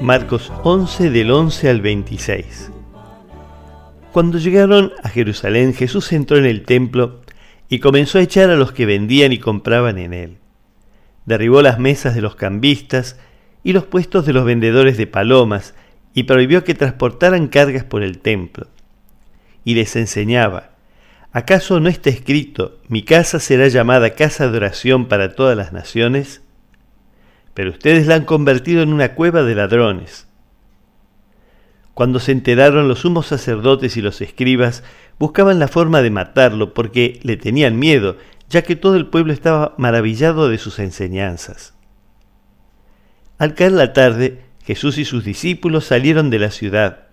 Marcos 11 del 11 al 26. Cuando llegaron a Jerusalén, Jesús entró en el templo y comenzó a echar a los que vendían y compraban en él. Derribó las mesas de los cambistas y los puestos de los vendedores de palomas y prohibió que transportaran cargas por el templo. Y les enseñaba, ¿acaso no está escrito, mi casa será llamada casa de oración para todas las naciones? Pero ustedes la han convertido en una cueva de ladrones. Cuando se enteraron los sumos sacerdotes y los escribas, buscaban la forma de matarlo porque le tenían miedo, ya que todo el pueblo estaba maravillado de sus enseñanzas. Al caer la tarde, Jesús y sus discípulos salieron de la ciudad.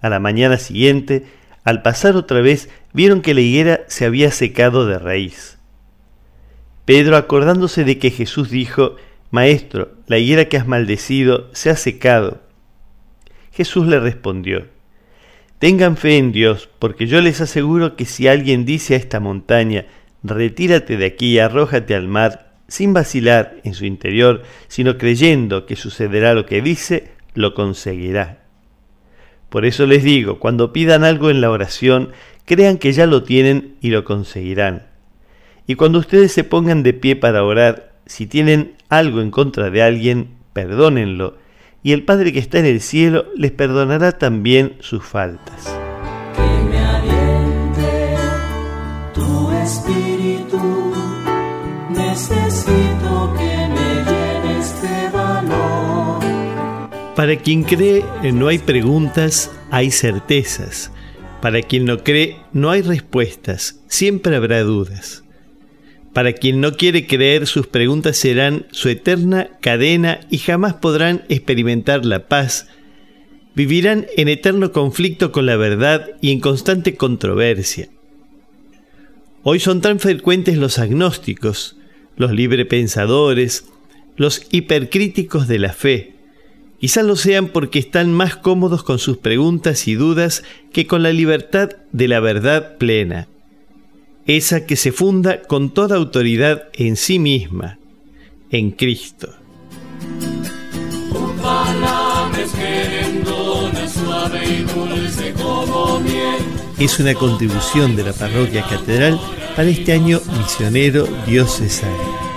A la mañana siguiente, al pasar otra vez, vieron que la higuera se había secado de raíz. Pedro, acordándose de que Jesús dijo, Maestro, la higuera que has maldecido se ha secado. Jesús le respondió, Tengan fe en Dios, porque yo les aseguro que si alguien dice a esta montaña, retírate de aquí y arrójate al mar, sin vacilar en su interior, sino creyendo que sucederá lo que dice, lo conseguirá. Por eso les digo, cuando pidan algo en la oración, crean que ya lo tienen y lo conseguirán. Y cuando ustedes se pongan de pie para orar, si tienen algo en contra de alguien, perdónenlo, y el Padre que está en el cielo les perdonará también sus faltas. Que me aliente tu espíritu, necesito que me llenes de valor. Para quien cree no hay preguntas, hay certezas. Para quien no cree no hay respuestas, siempre habrá dudas. Para quien no quiere creer, sus preguntas serán su eterna cadena y jamás podrán experimentar la paz. Vivirán en eterno conflicto con la verdad y en constante controversia. Hoy son tan frecuentes los agnósticos, los librepensadores, los hipercríticos de la fe. Quizás lo sean porque están más cómodos con sus preguntas y dudas que con la libertad de la verdad plena esa que se funda con toda autoridad en sí misma, en Cristo. Es una contribución de la parroquia catedral para este año misionero diocesano.